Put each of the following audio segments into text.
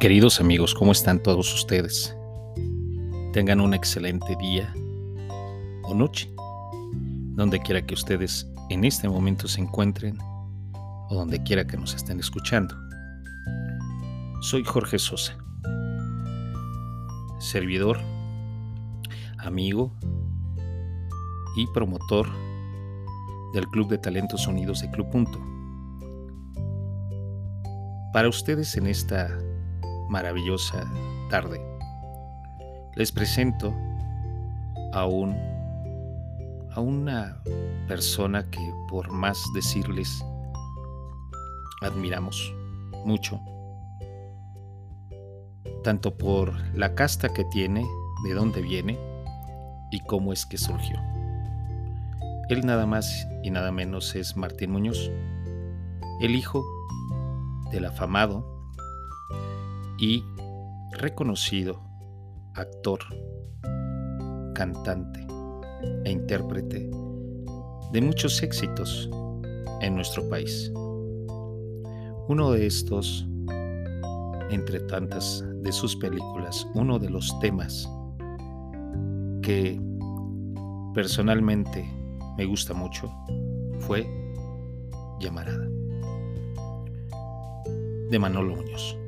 Queridos amigos, ¿cómo están todos ustedes? Tengan un excelente día o noche, donde quiera que ustedes en este momento se encuentren o donde quiera que nos estén escuchando. Soy Jorge Sosa, servidor, amigo y promotor del Club de Talentos Unidos de Club Punto. Para ustedes en esta maravillosa tarde. Les presento a un a una persona que por más decirles admiramos mucho, tanto por la casta que tiene, de dónde viene y cómo es que surgió. Él nada más y nada menos es Martín Muñoz, el hijo del afamado y reconocido actor, cantante e intérprete de muchos éxitos en nuestro país. Uno de estos, entre tantas de sus películas, uno de los temas que personalmente me gusta mucho fue Llamarada de Manolo Muñoz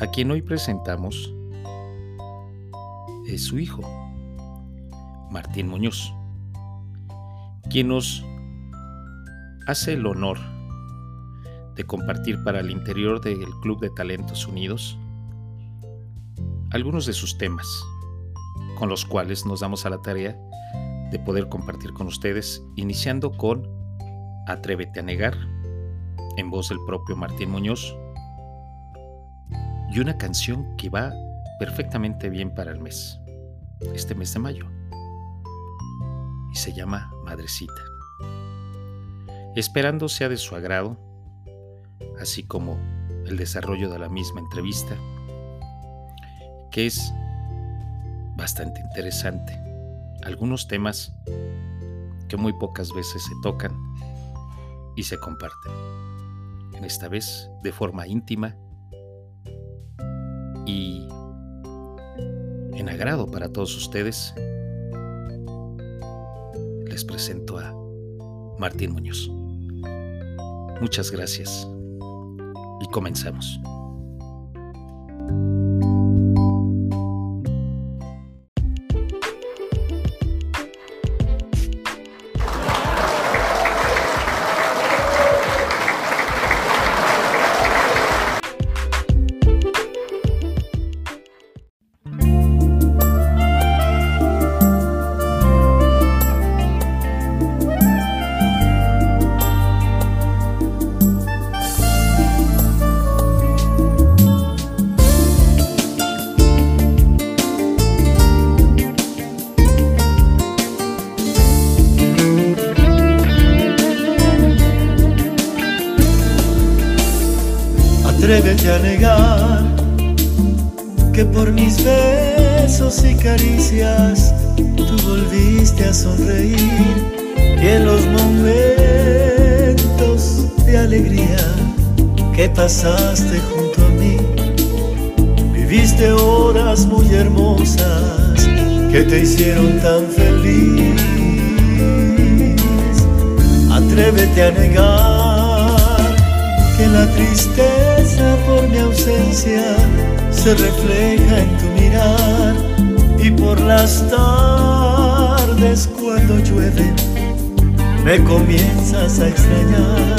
a quien hoy presentamos es su hijo, Martín Muñoz, quien nos hace el honor de compartir para el interior del Club de Talentos Unidos algunos de sus temas, con los cuales nos damos a la tarea de poder compartir con ustedes, iniciando con Atrévete a negar, en voz del propio Martín Muñoz, y una canción que va perfectamente bien para el mes, este mes de mayo, y se llama Madrecita. Esperando sea de su agrado, así como el desarrollo de la misma entrevista, que es bastante interesante. Algunos temas que muy pocas veces se tocan y se comparten. En esta vez de forma íntima y en agrado para todos ustedes, les presento a Martín Muñoz. Muchas gracias y comenzamos. Pasaste junto a mí viviste horas muy hermosas que te hicieron tan feliz. Atrévete a negar que la tristeza por mi ausencia se refleja en tu mirar y por las tardes cuando llueve me comienzas a extrañar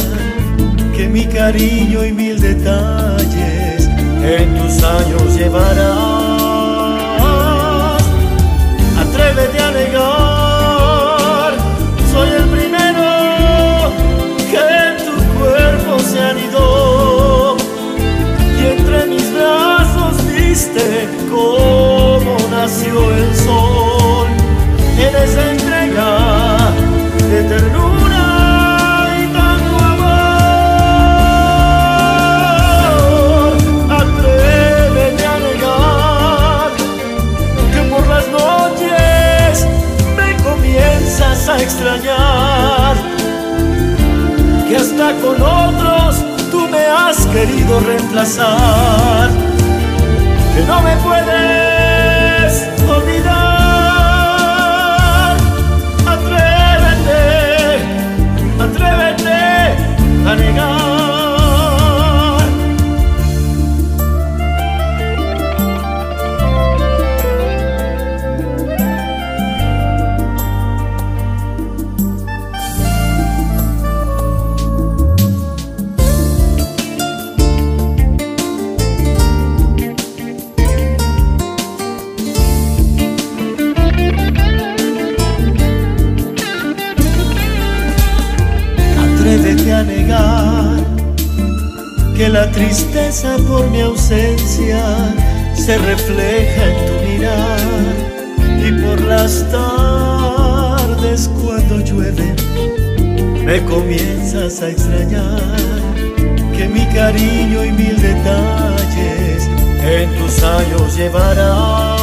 que mi cariño y detalles en tus años llevarás. Atrévete a negar, soy el primero que en tu cuerpo se anidó y entre mis brazos viste cómo nació el sol en esa entrega de extrañar, que hasta con otros tú me has querido reemplazar, que no me puedes olvidar. Atrévete, atrévete a negar. Tristeza por mi ausencia se refleja en tu mirar y por las tardes cuando llueve me comienzas a extrañar que mi cariño y mil detalles en tus años llevarás.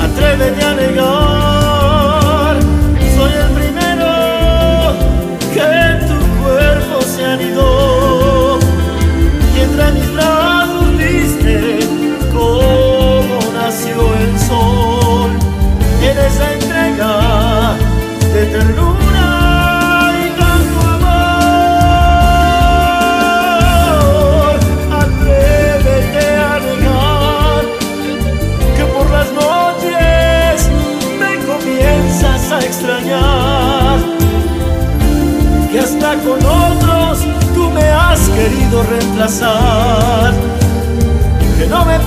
Atrévete a negar, reemplazar, que no me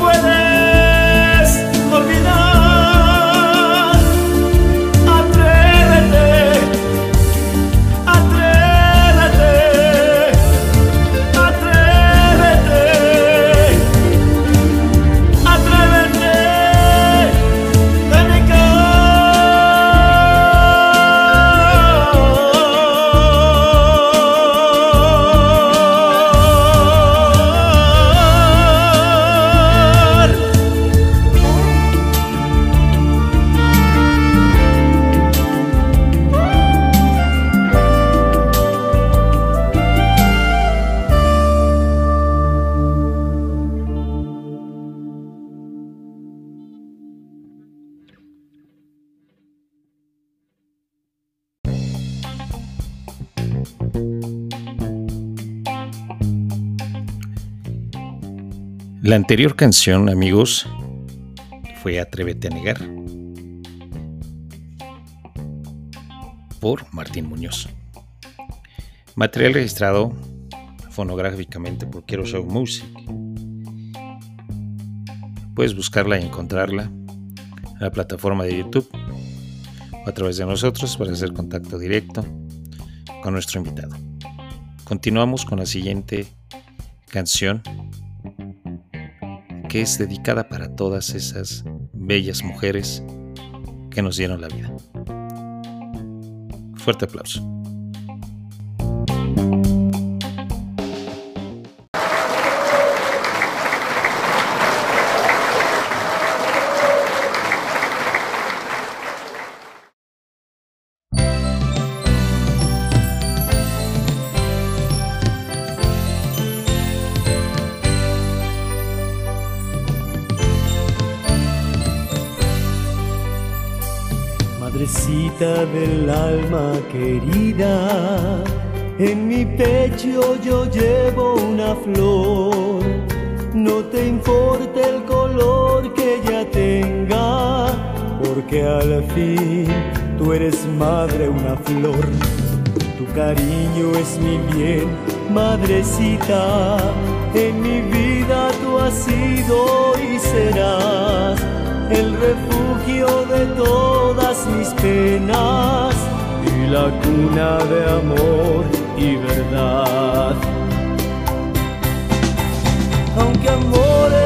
La anterior canción, amigos, fue Atrévete a negar por Martín Muñoz. Material registrado fonográficamente por Quiero Show Music. Puedes buscarla y encontrarla en la plataforma de YouTube o a través de nosotros para hacer contacto directo con nuestro invitado. Continuamos con la siguiente canción es dedicada para todas esas bellas mujeres que nos dieron la vida. Fuerte aplauso. Querida, en mi pecho yo llevo una flor. No te importa el color que ella tenga, porque al fin tú eres madre una flor. Tu cariño es mi bien, madrecita. En mi vida tú has sido y serás el refugio de todas mis penas la cuna de amor y verdad. Aunque amores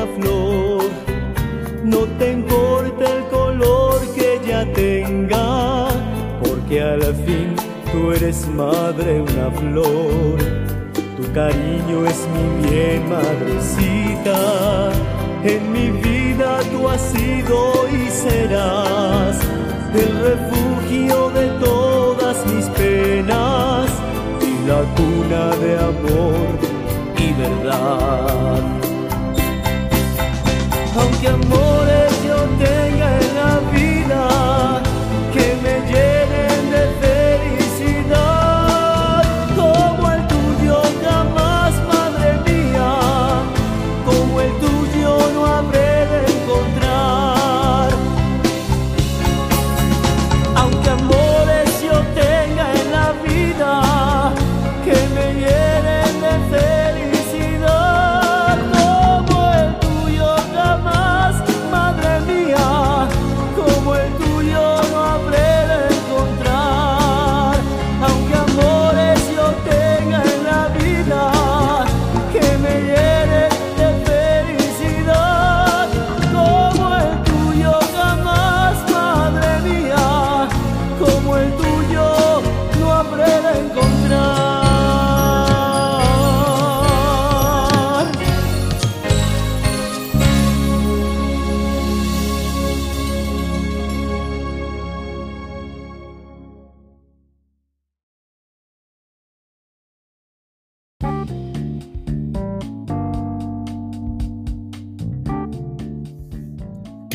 una flor. No te importa el color que ella tenga, porque al fin tú eres madre una flor. Tu cariño es mi bien, madrecita. En mi vida tú has sido y serás el refugio de todas mis penas y la cuna de amor y verdad. Aunque amores yo tenga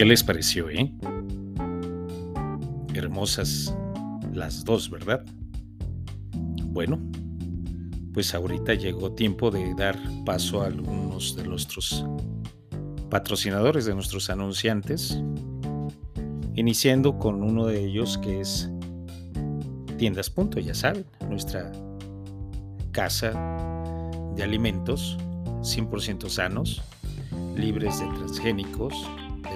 ¿Qué les pareció, eh? Hermosas las dos, ¿verdad? Bueno, pues ahorita llegó tiempo de dar paso a algunos de nuestros patrocinadores, de nuestros anunciantes, iniciando con uno de ellos que es Tiendas Punto, ya saben, nuestra casa de alimentos 100% sanos, libres de transgénicos,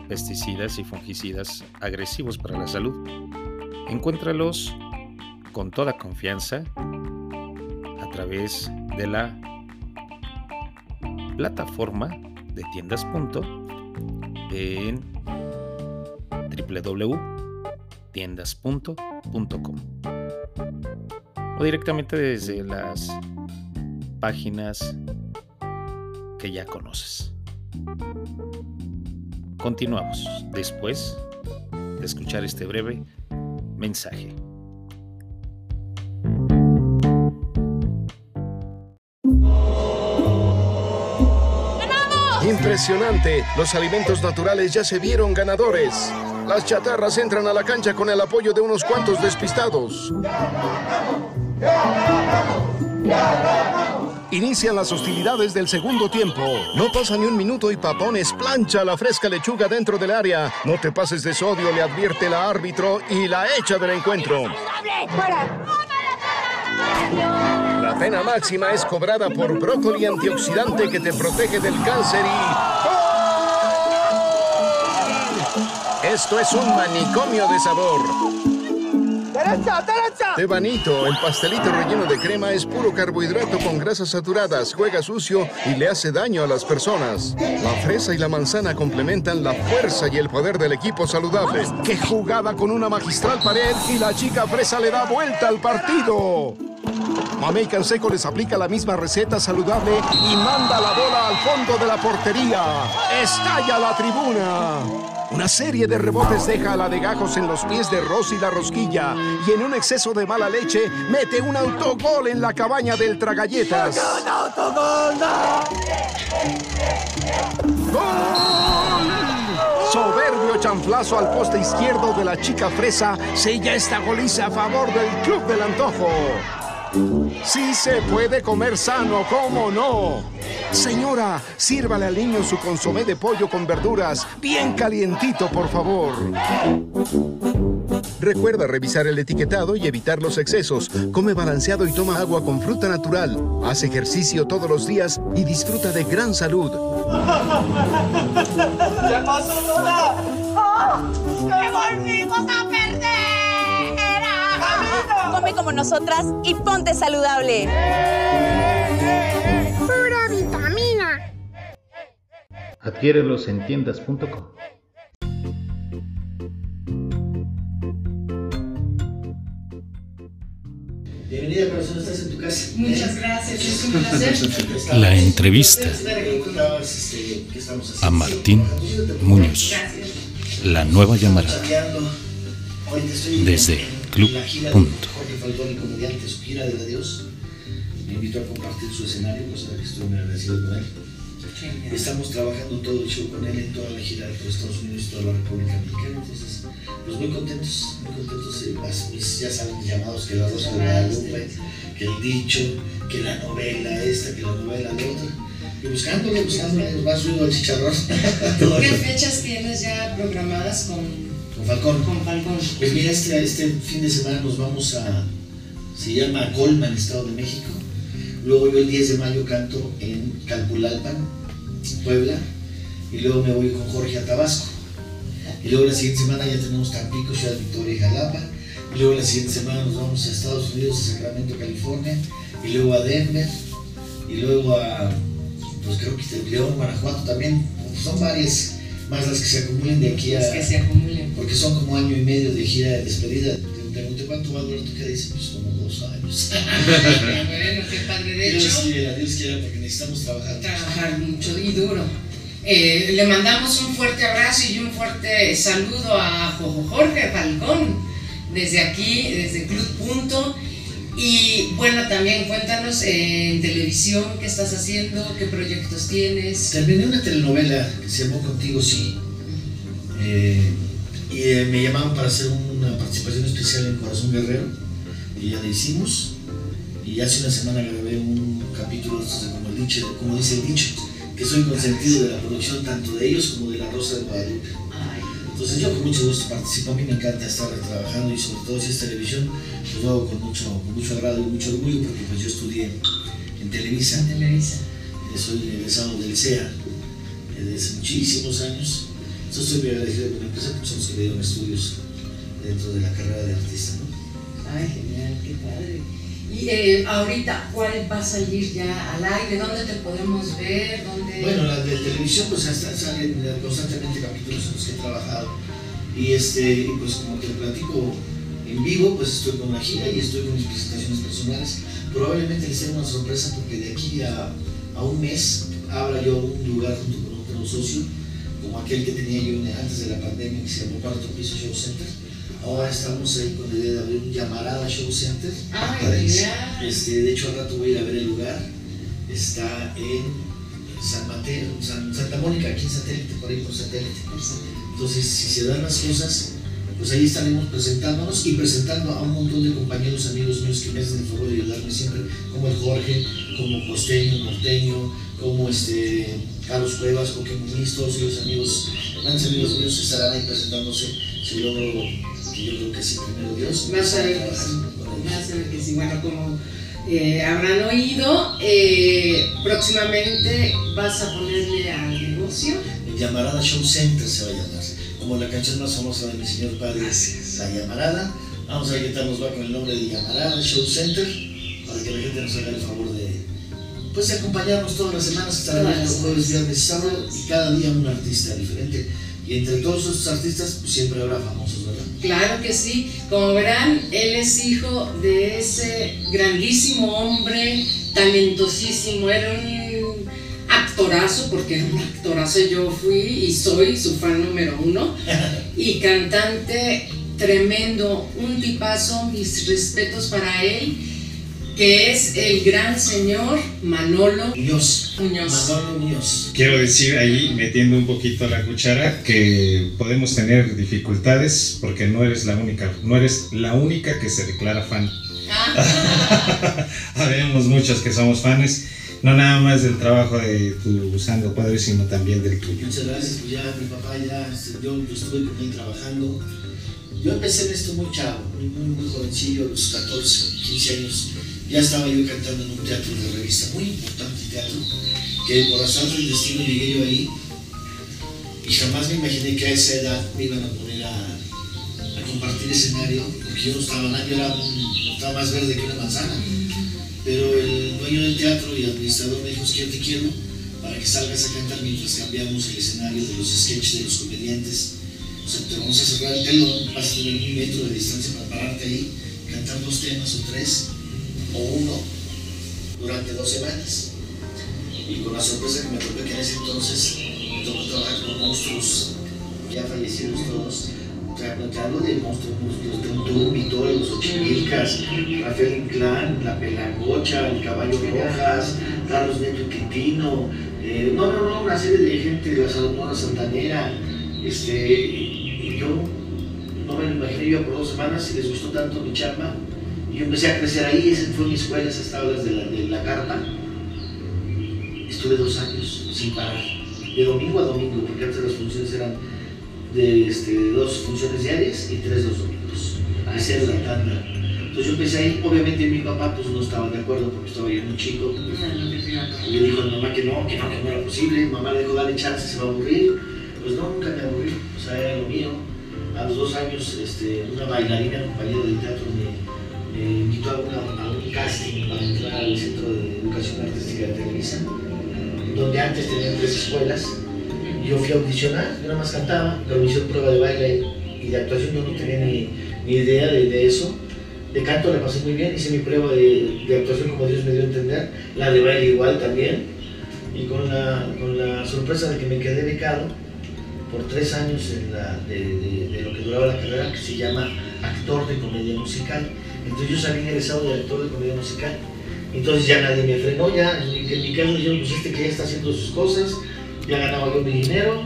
pesticidas y fungicidas agresivos para la salud. Encuéntralos con toda confianza a través de la plataforma de tiendas en www.tiendaspunto.com o directamente desde las páginas que ya conoces. Continuamos después de escuchar este breve mensaje. Impresionante, los alimentos naturales ya se vieron ganadores. Las chatarras entran a la cancha con el apoyo de unos cuantos despistados. Inician las hostilidades del segundo tiempo. No pasa ni un minuto y Papones plancha la fresca lechuga dentro del área. No te pases de sodio, le advierte la árbitro y la echa del encuentro. La pena máxima es cobrada por brócoli antioxidante que te protege del cáncer y... Esto es un manicomio de sabor. ¡Derecha, derecha! El pastelito relleno de crema es puro carbohidrato con grasas saturadas, juega sucio y le hace daño a las personas. La fresa y la manzana complementan la fuerza y el poder del equipo saludable. ¡Qué jugada con una magistral pared y la chica fresa le da vuelta al partido! Mamey Canseco les aplica la misma receta saludable y manda la bola al fondo de la portería. ¡Estalla la tribuna! Una serie de rebotes deja a la de gajos en los pies de Rosy la rosquilla y en un exceso de mala leche mete un autogol en la cabaña del Tragalletas. ¡Gol! Soberbio chanflazo al poste izquierdo de la chica fresa sella esta goliza a favor del Club del Antojo. Sí se puede comer sano, ¿cómo no? Señora, sírvale al niño su consomé de pollo con verduras, bien calientito, por favor. Recuerda revisar el etiquetado y evitar los excesos. Come balanceado y toma agua con fruta natural. Haz ejercicio todos los días y disfruta de gran salud. ¿Qué pasó. Café como nosotras y ponte saludable. Pura vitamina. Adquiérelos en tiendas.com. Bienvenida, corazón, estás en tu casa. Muchas gracias, es un placer. La entrevista Este, a Martín Muñoz. La nueva estoy Desde Club la gira de Punto. Jorge Falcón y comediante, su gira de adiós. Me invitó a compartir su escenario, cosa que estoy muy agradecido con él. Genial. Estamos trabajando todo el show con él en toda la gira por Estados Unidos y toda la República Mexicana. Entonces, pues muy contentos, muy contentos. eh, las- mis, ya saben, mis llamados que la Rosa de Guadalupe, que el dicho, que la novela esta, que la novela la otra. Y buscándole, buscándole, más ruido al chicharrón. ¿Qué fechas tienes ya programadas con, Con Falcón. con Falcón? Pues mira, este, este fin de semana nos vamos a, se llama Colman, Estado de México. Luego yo el 10 de mayo canto en Calpulalpan, Puebla. Y luego me voy con Jorge a Tabasco. Y luego la siguiente semana ya tenemos Tampico, Ciudad Victoria y Jalapa. Y luego la siguiente semana nos vamos a Estados Unidos, a Sacramento, California. Y luego a Denver. Y luego a, pues creo que León, Guanajuato también. Son varias más las que se acumulen de aquí a, Las que se acumulen. Porque son como año y medio de gira de despedida. Te pregunté cuánto va a durar tu gira, dice pues como dos años. bueno, qué padre. De Dios hecho, quiera, Dios quiera, porque necesitamos trabajar. trabajar mucho y duro. Eh, le mandamos un fuerte abrazo y un fuerte saludo a Jojo Jorge Falcón desde aquí, desde Club Punto. Y bueno, también cuéntanos eh, en televisión qué estás haciendo, qué proyectos tienes. Terminé una telenovela que se llamó Contigo Sí. eh, y eh, me llamaron para hacer una participación especial en Corazón Guerrero. Y ya la hicimos. Y hace una semana grabé un capítulo como, dicho, como dice el dicho, que soy consentido de la producción tanto de ellos como de La Rosa de Guadalupe. Entonces yo con mucho gusto participo, a mí me encanta estar trabajando y sobre todo si es televisión, pues lo hago con mucho, con mucho agrado y mucho orgullo porque pues yo estudié en Televisa, Televisa. eh, soy egresado del CEA desde hace muchísimos años. Muy agradecido con la empresa que me dieron estudios dentro de la carrera de artista. ¿no? Ay, genial, qué padre. Y eh, ahorita, ¿cuál va a salir ya al aire? ¿Dónde te podemos ver? ¿Dónde... Bueno, la de televisión pues hasta salen constantemente capítulos en los que he trabajado y este, pues como te platico en vivo pues estoy con la gira y estoy con mis presentaciones personales. Probablemente les tenga una sorpresa porque de aquí a, a un mes abra yo un lugar junto con otro socio como aquel que tenía yo antes de la pandemia que se llamó Cuarto Piso Show Center. Ahora estamos ahí con la idea de abrir un llamarada Show Center. Ay, genial. Este, de hecho, al rato voy a ir a ver el lugar. Está en San Mateo, San- Santa Mónica, aquí en satélite, por ahí por satélite. Entonces, si se dan las cosas, pues ahí estaremos presentándonos y presentando a un montón de compañeros, amigos míos que me hacen el favor de ayudarme siempre, como el Jorge, como Costeño, Norteño, como este Carlos Cuevas, Coque Muniz, todos ellos amigos, grandes amigos míos estarán ahí presentándose. Si logro, que yo creo que sí, primero Dios. Vas a ver que sí. Vas a ver que sí. Bueno, como eh, habrán oído, eh, próximamente vas a ponerle al negocio. El Llamarada Show Center se va a llamar, como la canción más famosa de mi señor padre, La Llamarada. Vamos a ver qué tal nos va con el nombre de Llamarada Show Center, para que la gente nos haga el favor de, pues, acompañarnos todas las semanas, estar Todas abierto jueves, viernes, sábado, y cada día un artista diferente. Y entre todos estos artistas, pues siempre habrá famosos, ¿verdad? Claro que sí. Como verán, él es hijo de ese grandísimo hombre, talentosísimo. Era un actorazo, porque era un actorazo. Yo fui y soy su fan número uno. Y cantante tremendo, un tipazo, mis respetos para él, que es el gran señor Manolo Muñoz. Muñoz. Manolo Muñoz. Quiero decir ahí, metiendo un poquito la cuchara, que podemos tener dificultades porque no eres la única, no eres la única que se declara fan. Ah, Habemos muchos que somos fans, no nada más del trabajo de tu santo padre, sino también del tuyo. Muchas gracias, pues ya mi papá ya, este, yo, yo estuve con él trabajando. Yo empecé en esto muy chavo, muy, muy, jovencillo, a los 14, 15 años. Ya estaba yo cantando en un teatro de revista, muy importante teatro, que por azar del destino llegué yo ahí y jamás me imaginé que a esa edad me iban a poner a, compartir escenario, porque yo no estaba nada, yo era estaba más verde que una manzana. Pero el dueño del teatro y administrador me dijo, yo te quiero para que salgas a cantar mientras cambiamos el escenario de los sketches de los comediantes. O sea, te vamos a cerrar el telón, vas a tener un metro de distancia para pararte ahí, cantar dos temas o tres, o uno, durante dos semanas. Y con la sorpresa que me tocó que en ese entonces me tocó trabajar con monstruos ya fallecidos todos, hablo de monstruos, monstruos de Untum, Vitol, los Ochimilcas, Rafael Inclán, La Pelagocha, El Caballo Rojas, Carlos Neto Quintino, eh, no, no, no, una serie de gente de la Sonora Santanera, este, y yo no me lo imaginé yo por dos semanas y les gustó tanto mi chamba, y yo empecé a crecer ahí, esa fue mi escuela, esas tablas de la, de la carpa, estuve dos años sin parar, de domingo a domingo, porque antes las funciones eran de este, dos funciones diarias y tres los domingos. Esa era la tanda. Entonces yo empecé ahí, obviamente mi papá pues no estaba de acuerdo porque estaba yo muy chico. Y le dijo a mi mamá que no, que no, que no era posible. Mi mamá le dijo, dale chance, se va a aburrir. Pues no, nunca me aburrí, o sea, era lo mío. A los dos años, este, una bailarina, compañera del teatro, me, me invitó a, una, a, un casting para entrar al Centro de Educación Artística de Televisa, donde antes tenían tres escuelas yo fui a audicionar, yo nada más cantaba, me hicieron prueba de baile y de actuación, yo no tenía ni, ni idea de, eso. De canto le pasé muy bien, hice mi prueba de, de, actuación como Dios me dio a entender, la de baile igual también, y con la, con la sorpresa de que me quedé becado por tres años en la, de, lo que duraba la carrera, que se llama actor de comedia musical. Entonces yo salí egresado de actor de comedia musical. Entonces ya nadie me frenó, ya en mi caso dijeron, pues este que ya está haciendo sus cosas, ya ganaba yo mi dinero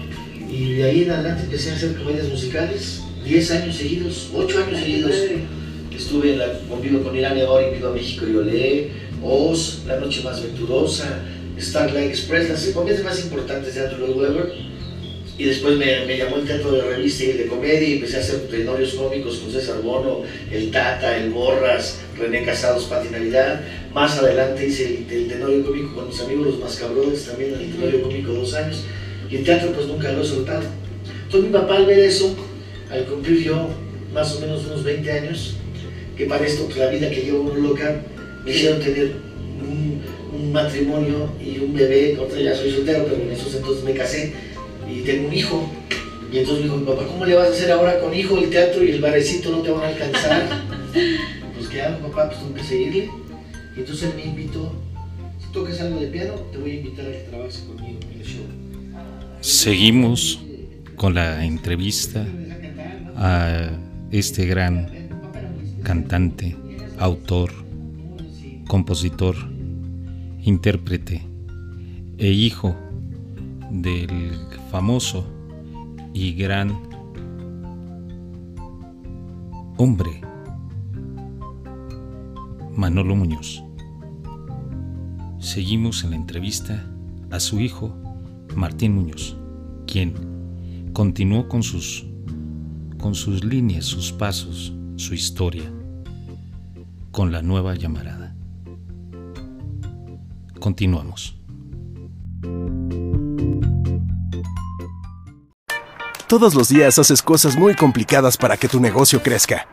y de ahí en adelante empecé a hacer comedias musicales, 10 años seguidos, 8 años seguidos. Estuve en la, convivo con Irán Ori, Viva México y Olé, Oz, La Noche Más Venturosa, Starlight Express, las comedias más importantes de Andrew Lloyd Webber. Y después me, me, llamó el teatro de revista y el de comedia y empecé a hacer tenorios cómicos con César Bono, el Tata, el Borras, René Casados, Pati Navidad. Más adelante hice el, el tenorio cómico con mis amigos los Mascabrones, también el tenorio cómico dos años. Y el teatro pues nunca lo he soltado. Entonces mi papá al ver eso, al cumplir yo más o menos unos 20 años, que para esto, que la vida que llevo uno loca, me hicieron tener un, un matrimonio y un bebé, otra ya soy soltero, pero en esos entonces me casé y tengo un hijo. Y entonces me dijo mi papá, ¿cómo le vas a hacer ahora con hijo el teatro y el barecito no te van a alcanzar? pues ¿qué hago papá? Pues tengo que seguirle. Y entonces él me invitó, si tocas algo de piano, te voy a invitar a que trabajes conmigo en el show. Seguimos con la entrevista a este gran cantante, autor, compositor, intérprete e hijo del famoso y gran hombre Manolo Muñoz. Seguimos en la entrevista a su hijo Martín Muñoz, quien continuó con sus con sus líneas, sus pasos, su historia con la nueva llamarada. Continuamos. Todos los días haces cosas muy complicadas para que tu negocio crezca.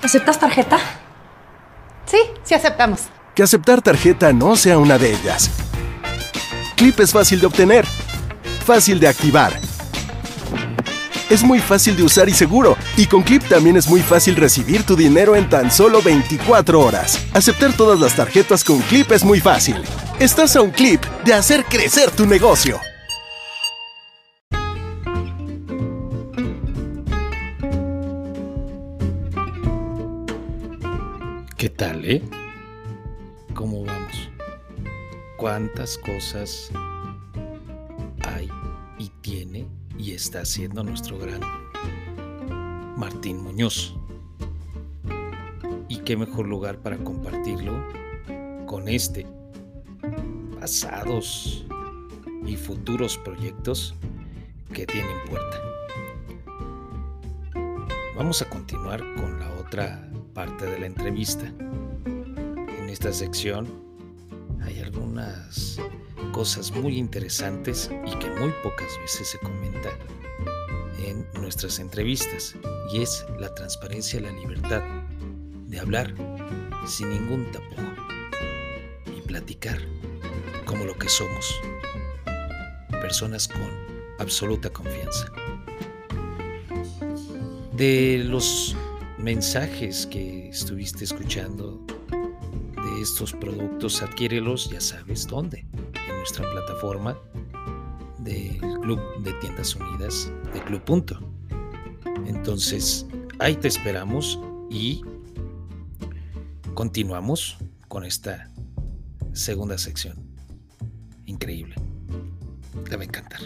¿Aceptas tarjeta? Sí, sí aceptamos. Que aceptar tarjeta no sea una de ellas. Clip es fácil de obtener, fácil de activar. Es muy fácil de usar y seguro. Y con Clip también es muy fácil recibir tu dinero en tan solo 24 horas. Aceptar todas las tarjetas con Clip es muy fácil. Estás a un clip de hacer crecer tu negocio. ¿Qué tal, eh? ¿Cómo vamos? ¿Cuántas cosas hay y tiene y está haciendo nuestro gran Martín Muñoz? ¿Y qué mejor lugar para compartirlo con este, pasados y futuros proyectos que tienen puerta? Vamos a continuar con la otra parte de la entrevista. En esta sección hay algunas cosas muy interesantes y que muy pocas veces se comentan en nuestras entrevistas y es la transparencia y la libertad de hablar sin ningún tapujo y platicar como lo que somos, personas con absoluta confianza. De los mensajes que estuviste escuchando de estos productos, adquiérelos, ya sabes dónde, en nuestra plataforma del Club de Tiendas Unidas de Club Punto. Entonces, ahí te esperamos y continuamos con esta segunda sección. Increíble. Te va a encantar.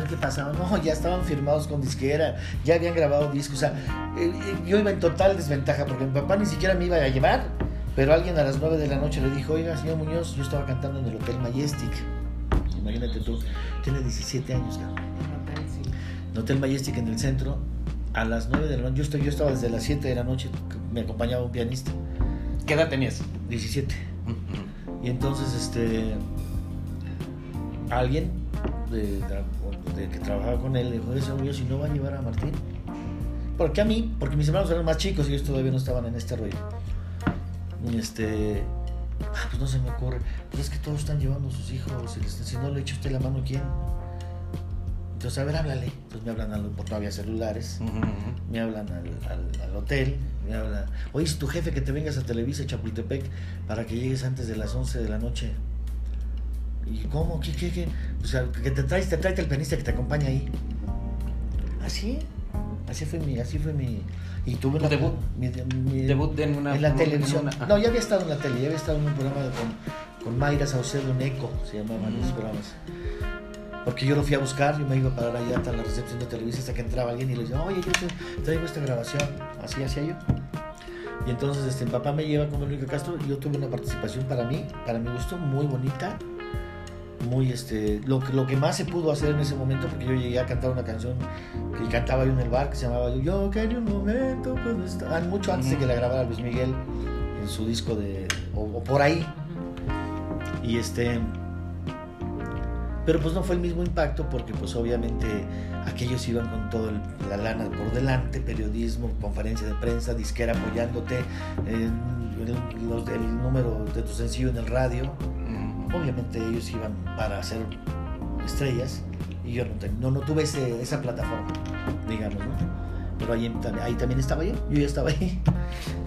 Ver qué pasaba. No, ya estaban firmados con disquera, ya habían grabado discos. O sea, yo iba en total desventaja porque mi papá ni siquiera me iba a llevar. Pero alguien a las 9 de la noche le dijo, oiga, señor Muñoz, yo estaba cantando en el Hotel Majestic. Imagínate tú, tiene 17 años, cabrón. En Hotel Majestic en el centro, a las 9 de la noche. Yo, estoy, yo estaba desde las 7 de la noche, me acompañaba un pianista. ¿Qué edad tenías? 17. Y entonces, este. Alguien de, de- de que trabajaba con él le dijo: Ese Muñoz, si no va a llevar a Martín. ¿Por qué a mí? Porque mis hermanos eran más chicos y ellos todavía no estaban en este rollo. Y este. ah, pues no se me ocurre. Pues es que todos están llevando a sus hijos. Y les, si no le echa usted la mano, ¿quién? Entonces, a ver, háblale. Entonces me hablan, al, porque no había celulares. Me hablan al, al- al hotel. Me hablan. Oye, es tu jefe que te vengas a Televisa, Chapultepec, para que llegues antes de las 11 de la noche. ¿Y cómo? ¿Qué, qué, qué? O sea, que te traes, te trae el pianista que te acompaña ahí. ¿Así? Así fue mi, así fue mi. Y tuve ¿Tu una- debut? mi- mi- Debut en una- en la televisión. una- ah. no, ya había estado en la tele, ya había estado en un programa con, con Mayra Saucedo en Eco, se llamaban Mm. esos programas. Porque yo lo fui a buscar, yo me iba a parar allá hasta la recepción de Televisa hasta que entraba alguien y le decía, oye, yo te traigo esta grabación. Así hacía yo. Y entonces este, mi papá me lleva como Enrique Castro y yo tuve una participación para mí, para mi gusto, muy bonita. Muy este, lo, que- lo que más se pudo hacer en ese momento, porque yo llegué a cantar una canción que cantaba yo en el bar que se llamaba Yo quería un momento, pues está- ah, mucho antes de que la grabara Luis Miguel en su disco de. o, o por ahí. Y este. Pero pues no fue el mismo impacto porque pues obviamente aquellos iban con toda la lana por delante, periodismo, conferencia de prensa, disquera apoyándote, eh, el, los- el número de tu sencillo en el radio. Obviamente ellos iban para ser estrellas y yo no, no, no tuve ese- esa plataforma, digamos, ¿no? Pero ahí, ahí también estaba yo, yo ya estaba ahí.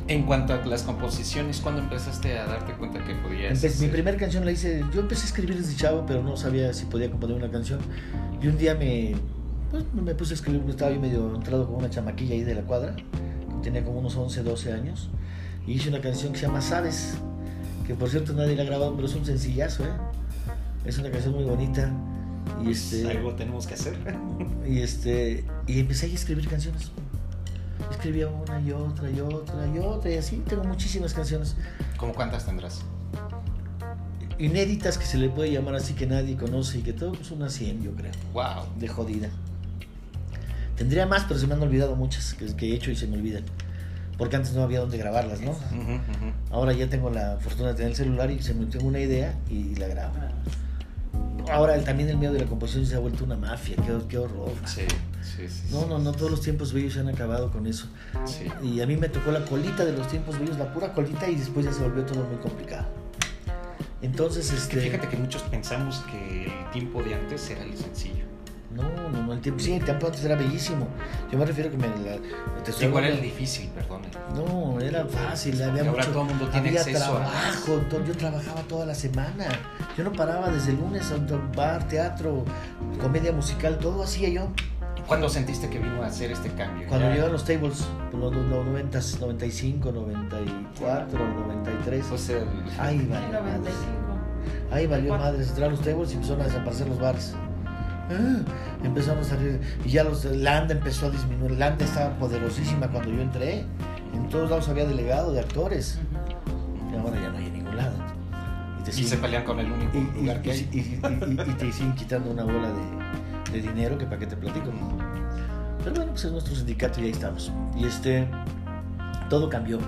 En cuanto a las composiciones, ¿cuándo empezaste a darte cuenta que podías Empe- mi hacer- primera canción la hice, yo empecé a escribir desde chavo, pero no sabía si podía componer una canción. Y un día me, pues, me puse a escribir, estaba yo medio entrado con una chamaquilla ahí de la cuadra, tenía como unos 11, 12 años, y hice una canción que se llama Sabes, que por cierto nadie la ha grabado, pero es un sencillazo, ¿eh? Es una canción muy bonita. Y este, Algo tenemos que hacer. y este y empecé a escribir canciones escribía una y otra y otra y otra y así tengo muchísimas canciones ¿Cómo cuántas tendrás? inéditas que se le puede llamar así que nadie conoce y que todo pues unas 100 yo creo wow de jodida tendría más pero se me han olvidado muchas que, que he hecho y se me olvidan porque antes no había dónde grabarlas no ahora ya tengo la fortuna de tener el celular y se me tengo una idea y la grabo ahora el- también el miedo de la composición se ha vuelto una mafia qué, qué horror Sí, sí, sí. No, no, no, todos los tiempos bellos se han acabado con eso. Sí. Y a mí me tocó la colita de los tiempos bellos, la pura colita, y después ya se volvió todo muy complicado. Entonces, Que este. fíjate que muchos pensamos que el tiempo de antes era el sencillo. No, no, el tiempo. Sí, el tiempo antes era bellísimo. Yo me refiero que me. La, te estoy Igual era difícil, perdone. No, era fácil, había ahora mucho, todo el mundo tiene había acceso a- trabajo, to- yo trabajaba toda la semana, yo no paraba desde el lunes a un bar, teatro, comedia musical, todo hacía yo. ¿Cuándo sentiste que vino a hacer este cambio? Cuando Ya- llegaron los tables, los, los, los 90, 95, 94, 93, Pues el- ahí valió madres. Ahí valió madres, entraron los tables y empezaron a desaparecer los bares. Ah, empezaron a salir, y ya los Landa empezó a disminuir. Landa estaba poderosísima cuando yo entré. En todos lados había delegado de actores. Y ahora ya no hay en ningún lado. Y te y se pelean con el único y, lugar que hay. y, y- y- y te siguen quitando una bola de, de dinero que para qué te platico. Pero bueno, pues es nuestro sindicato y ahí estamos. Y este, todo cambió.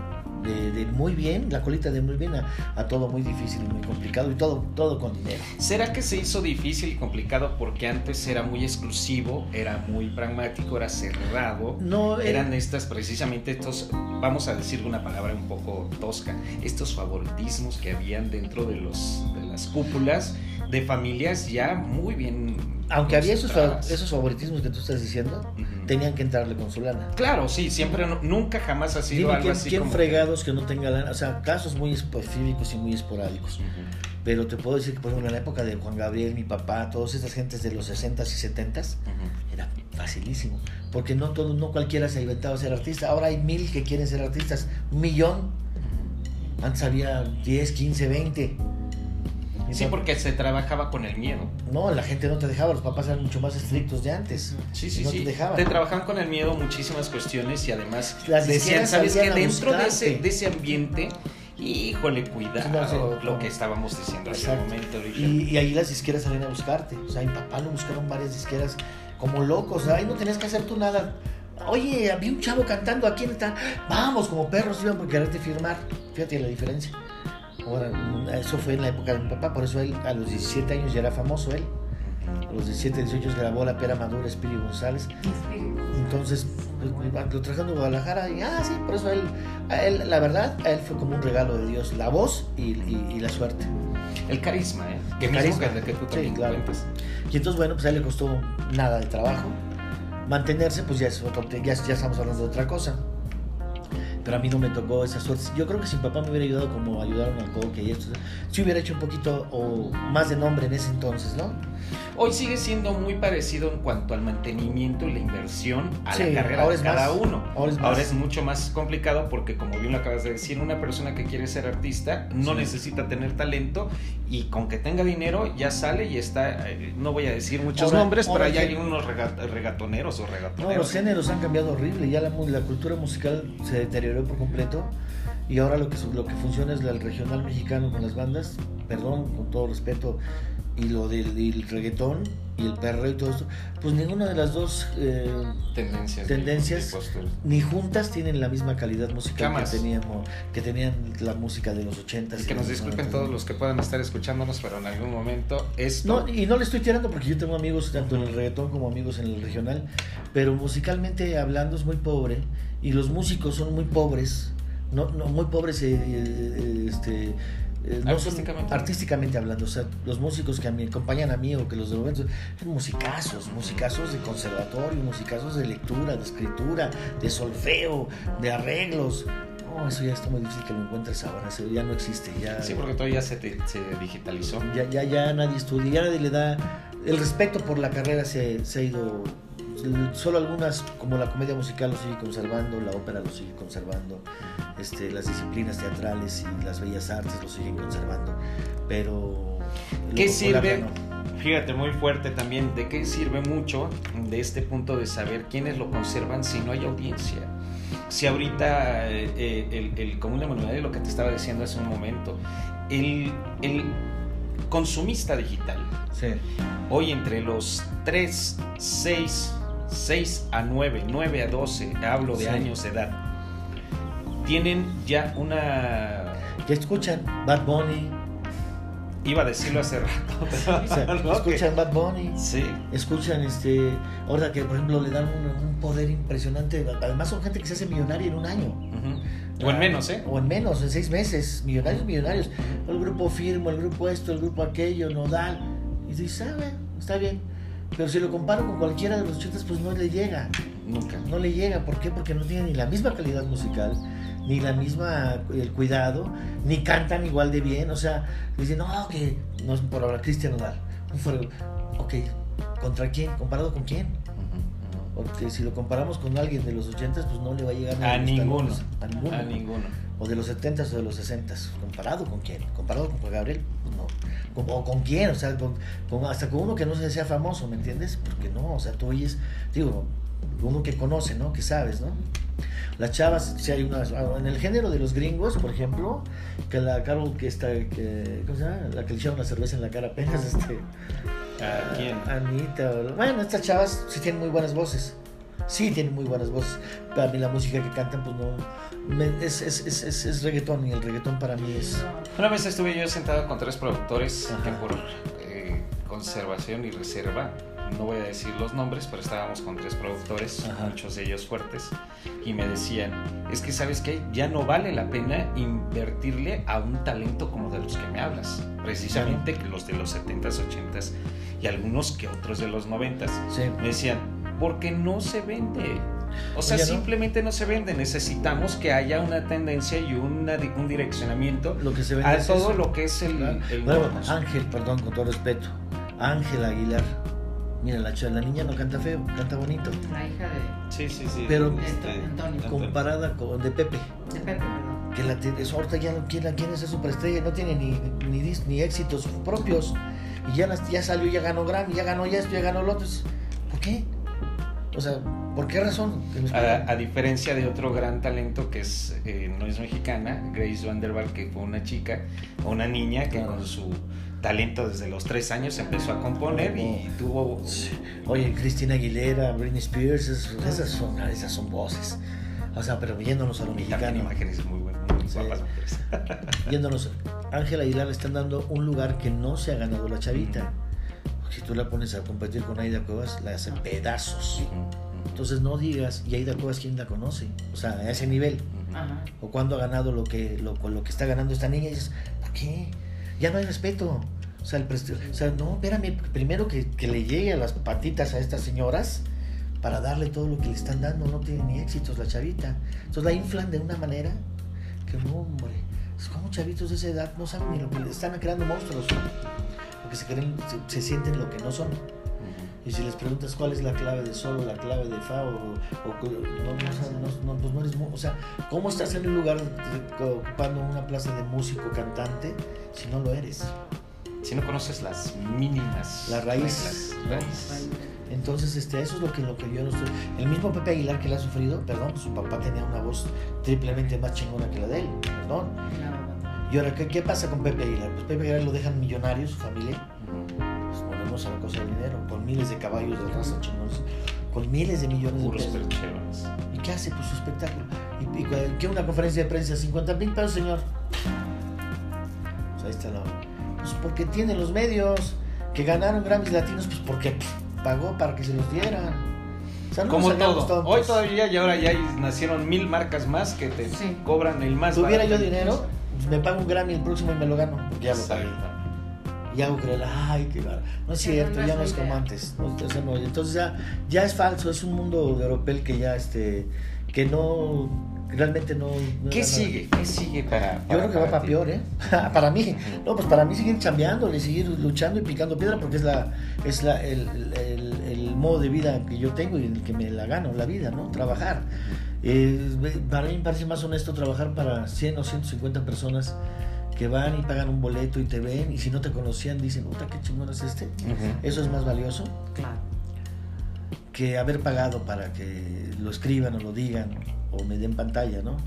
De, de muy bien, la colita de muy bien a, a todo muy difícil y muy complicado y todo, todo con dinero. ¿Será que se hizo difícil y complicado porque antes era muy exclusivo, era muy pragmático, era cerrado? No, era- eran estas precisamente estos, vamos a decir una palabra un poco tosca, estos favoritismos que habían dentro de los de las cúpulas de familias ya muy bien Aunque había esos, esos favoritismos que tú estás diciendo, tenían que entrarle con su lana. Claro, sí, siempre no- nunca jamás ha sido Dime algo quién, así quién como fregados que no tenga lana, o sea, casos muy específicos y muy esporádicos. Pero te puedo decir que, por ejemplo, en la época de Juan Gabriel, mi papá, todas estas gentes de los 60s y 70s, era facilísimo. Porque no todo, no cualquiera se ha inventado ser artista. Ahora hay mil que quieren ser artistas, un millón. Antes había 10, 15, 20. Sí, porque se trabajaba con el miedo. No, la gente no te dejaba, los papás eran mucho más estrictos de antes. Sí, sí, no sí. te dejaban. Te trabajaban con el miedo muchísimas cuestiones y además Las decían, ¿sabes a Dentro de ese, de ese ambiente, híjole, cuidado, No, lo que estábamos diciendo hace un momento. Y, y ahí las disqueras salían a buscarte. O sea, mi papá lo buscaron varias disqueras como locos. Ahí no tenías que hacer tú nada. Oye, había un chavo cantando aquí en está. Vamos, como perros iban por quererte firmar. Fíjate la diferencia. Ahora, eso fue en la época de mi papá, por eso él a los 17 años ya era famoso él. A los 17, 18 grabó La Pera Madura, Espíritu González. Entonces, pues, lo trajeron de Guadalajara y, ah, sí, por eso él, a él, la verdad, a él fue como un regalo de Dios, la voz y, y- y la suerte. El carisma, ¿eh? Que El mismo carisma. que, tú Sí, también claro. cuentas. Y entonces, bueno, pues a él le costó nada de trabajo. Mantenerse, pues ya, es otro, ya, ya estamos hablando de otra cosa. Pero a mí no me tocó esa suerte. Yo creo que si mi papá me hubiera ayudado como ayudaron a Coque y esto, si hubiera hecho un poquito o más de nombre en ese entonces, ¿no? Hoy sigue siendo muy parecido en cuanto al mantenimiento y la inversión a Sí, la carrera de cada más. uno. Ahora es mucho más complicado porque, como bien lo acabas de decir, una persona que quiere ser artista no Sí. necesita tener talento y con que tenga dinero ya sale y está, eh, no voy a decir muchos Ahora- nombres, ahora pero allá hay unos rega- regatoneros o No, regatoneros. los géneros han cambiado horrible. Ya la cultura musical se deterioró por completo. Y ahora lo que, lo que funciona es el regional mexicano con las bandas. Perdón, con todo respeto. Y lo del y el reggaetón y el perreo y todo esto. Pues ninguna de las dos eh, tendencias. tendencias de ni juntas tienen la misma calidad musical Jamás. que teníamos que tenían la música de los 80 Y que nos disculpen todos los que puedan estar escuchándonos, pero en algún momento esto... No, y no le estoy tirando porque yo tengo amigos tanto en el reggaetón como amigos en el regional, pero musicalmente hablando es muy pobre y los músicos son muy pobres, no, no muy pobres eh, eh, este eh, no son- Artísticamente. artísticamente hablando, o sea, los músicos que a mí acompañan a mí o que los de momento son musicazos, musicazos de conservatorio, musicazos de lectura, de escritura, de solfeo, de arreglos. No, eso ya está muy difícil que lo encuentres ahora, eso ya no existe, ya Sí, porque todo ya se, te- se digitalizó. ya, ya, ya nadie estudia, ya nadie le da el respeto por la carrera se, se ha ido solo algunas como la comedia musical lo sigue conservando la ópera lo sigue conservando este, las disciplinas teatrales y las bellas artes lo siguen conservando pero ¿Qué sirve? no. Fíjate, muy fuerte también, ¿de qué sirve mucho de este punto de saber quiénes lo conservan si no hay audiencia? Si ahorita eh, eh, el, el común denominador, lo que te estaba diciendo hace un momento, el, el consumista digital, hoy entre los 3, 6, 6 a 9, 9 a 12, hablo de Sí. años de edad, tienen ya una... ya escuchan Bad Bunny Iba a decirlo hace rato, pero o sea, no, que- escuchan Bad Bunny Sí. escuchan este ahora que por ejemplo le dan un, un poder impresionante además son gente que se hace millonaria en un año O en menos, ¿eh? O en menos, en seis meses. Millonarios, millonarios. El grupo Firmo, el grupo esto, el grupo aquello, Nodal. Y dices, ah, bueno, está bien. Pero si lo comparo con cualquiera de los 80, pues no le llega. Nunca. No le llega. ¿Por qué? Porque no tiene ni la misma calidad musical, ni la misma el cuidado, ni cantan igual de bien. O sea, dicen, no, que no es por hablar Cristian fuego. Ok, ¿contra quién? ¿Comparado con quién? Porque si lo comparamos con alguien de los 80, pues no le va a llegar A los ninguno. A ninguno. A ninguno. O de los 70 o de los 60. ¿Comparado con quién? ¿Comparado con Juan Gabriel? Con- ¿O con quién? O sea, con, con- hasta con uno que no se sea famoso, ¿me entiendes? Porque no, o sea, tú oyes, digo, uno que conoce, ¿no? Que sabes, ¿no? Las chavas, si hay unas, en el género de los gringos, por ejemplo, que la Carol que está, que, ¿cómo se llama? La que le echaron la cerveza en la cara apenas, este, ¿A quién? Anita, bueno, estas chavas sí tienen muy buenas voces, sí tienen muy buenas voces, para mí la música que cantan, pues no, me- es, es, es, es, es reggaetón y el reggaetón para mí es... Una vez estuve yo sentado con tres productores Ajá. que por eh, conservación y reserva, no voy a decir los nombres, pero estábamos con tres productores, Ajá. muchos de ellos fuertes, y me decían, es que sabes qué, ya no vale la pena invertirle a un talento como de los que me hablas, precisamente que los de los 70s, 80s y algunos que otros de los 90s. Sí. Me decían, porque no se vende. O sea, simplemente no se vende. Necesitamos que haya una tendencia y una, un direccionamiento Lo que se vende a es todo eso. lo que es el, Claro. el Bueno. Ángel, perdón, con todo respeto, Ángel Aguilar, mira, la, la niña no canta feo, canta bonito, La hija de, Sí, sí, sí. Pero- de Este, Antonio. comparada con de Pepe. De Pepe, perdón. que la tiene, eso ahorita ya no quiere, quiere ser superestrella, no tiene ni, ni, ni éxitos propios. Y ya, las- ya salió, ya ganó Grammy, ya ganó ya esto, ya ganó lo otro. ¿Por qué? O sea, ¿por qué razón? A, a diferencia de otro gran talento que es eh, no es mexicana, Grace Vanderbilt, que fue una chica, una niña que Claro. con su talento desde los tres años empezó a componer y tuvo Oye, Cristina Aguilera, Britney Spears, es- esas, son, esas son voces. O sea, pero yéndonos a lo mexicano, imágenes muy buenas, muy Sí. guapas mujeres. yéndonos, Ángela Aguilar le están dando un lugar que no se ha ganado la chavita. Si tú la pones a competir con Aida Cuevas, la hacen pedazos. Entonces no digas, y Aida Cuevas, ¿quién la conoce? O sea, a ese nivel. Ajá. o cuando ha ganado lo que lo, con lo que está ganando esta niña y dices, ¿por qué? Ya no hay respeto. O sea, el prestigio- o sea no, espérame, primero que, que le llegue a las patitas a estas señoras para darle todo lo que le están dando, no tiene ni éxitos la chavita. Entonces la inflan de una manera que no, hombre, es como chavitos de esa edad no saben ni lo que le están creando monstruos, porque se creen, se, se sienten lo que no son. Y si les preguntas cuál es la clave de sol, o la clave de fa, o, o- no, no, no- no, pues no eres O sea, ¿cómo estás en un lugar de- ocupando una plaza de músico, cantante, si no lo eres? Si no conoces las mínimas La raíz, ¿no? raíz. Entonces, este, eso es lo que, lo que yo no estoy. El mismo Pepe Aguilar que le ha sufrido, perdón, su papá tenía una voz triplemente más chingona que la de él, perdón. Y ahora, ¿qué, qué pasa con Pepe Aguilar? Pues Pepe Aguilar lo dejan millonario, su familia. Pues volvemos a la cosa del dinero, con miles de caballos de raza chingones, con miles de millones de pesos. ¿Y qué hace? Pues su espectáculo. ¿Y, y cu- qué una conferencia de prensa? ¿50 mil pesos, señor? Pues ahí está la... Pues porque tiene los medios que ganaron Grammys latinos, pues porque pff, pagó para que se los dieran. O sea, no Como todo. tontos. Hoy todavía y ahora ya nacieron mil marcas más que te Sí. cobran el más Tuviera yo dinero, pues me pago un Grammy el próximo y me lo gano, porque ya lo pagué. Y hago creer, ay, qué bar- No es cierto, no ya no es como antes. No, no, entonces ya, ya es falso, es un mundo de Oropel que ya, este, que no, realmente no... no ¿Qué sigue? ¿Qué sigue para, Yo creo que va para ti? peor, ¿eh? para mí. No, pues para mí seguir chambeándole, seguir luchando y picando piedra porque es la es la, el, el- el modo de vida que yo tengo y el que me la gano, la vida, ¿no? Trabajar. Eh, para mí me parece más honesto trabajar para 100 o 150 personas que van y pagan un boleto y te ven y si no te conocían dicen, puta, qué chingón es este. Eso es más valioso Claro. que haber pagado para que lo escriban o lo digan o me den pantalla, ¿no?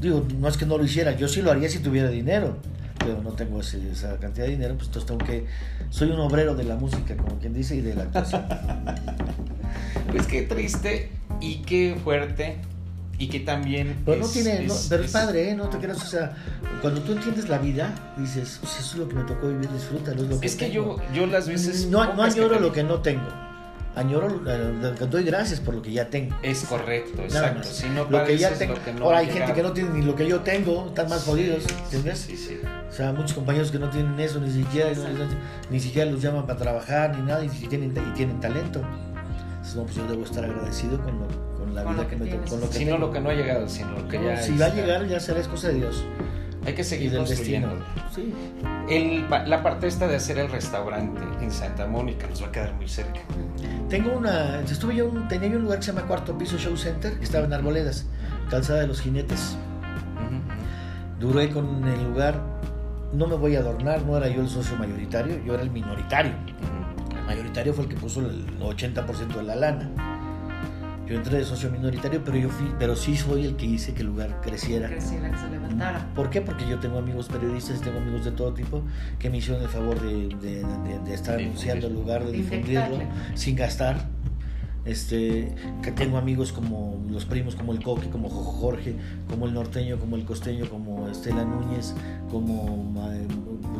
Digo, no es que no lo hiciera, yo sí lo haría si tuviera dinero, pero no tengo ese- esa cantidad de dinero, pues entonces tengo que... Soy un obrero de la música, como quien dice, y de la actuación. Pues qué triste y qué fuerte y que también. Pero no es- tiene, no, pero es padre, ¿eh? No te creas, o sea, cuando tú entiendes la vida, dices, pues eso es lo que me tocó vivir, disfrútalo, es lo que Es que yo, yo las veces. No, no que añoro lo que no tengo, añoro, eh, doy gracias por lo que ya tengo. Es correcto, exacto. Si no lo que ya tengo. que no Ahora ha hay gente que no tiene ni lo que yo tengo, están más jodidos, ¿entiendes? Sí, sí. O sea, muchos compañeros que no tienen eso, ni siquiera, ni siquiera los llaman para trabajar, ni nada, y tienen, y tienen talento. Entonces, no, pues yo debo estar agradecido con, lo, con la Con vida que, que me tocó, con lo que Si no tengo. lo que no ha llegado, sino lo que No, ya. si va a está. llegar, ya será es cosa de Dios. Hay que seguir del destino. Sí. El, la parte esta de hacer el restaurante en Santa Mónica nos va a quedar muy cerca. Tengo una. Estuve yo, un- tenía yo un lugar que se llama Cuarto Piso Show Center, que estaba en Arboledas, calzada de los jinetes. Duré con el lugar, no me voy a adornar, no era yo el socio mayoritario, yo era el minoritario. El mayoritario fue el que puso el 80% de la lana. Yo entré de socio minoritario, pero yo fui, pero sí soy el que hice que el lugar creciera. Creciera, que se levantara. ¿Por qué? Porque yo tengo amigos periodistas y tengo amigos de todo tipo que me hicieron el favor de, de- de- de estar anunciando el lugar, de difundirlo sin gastar. Este, que tengo amigos como los primos, como el Coque, como Jojo Jorge, como el norteño, como el costeño, como Estela Núñez, como, eh,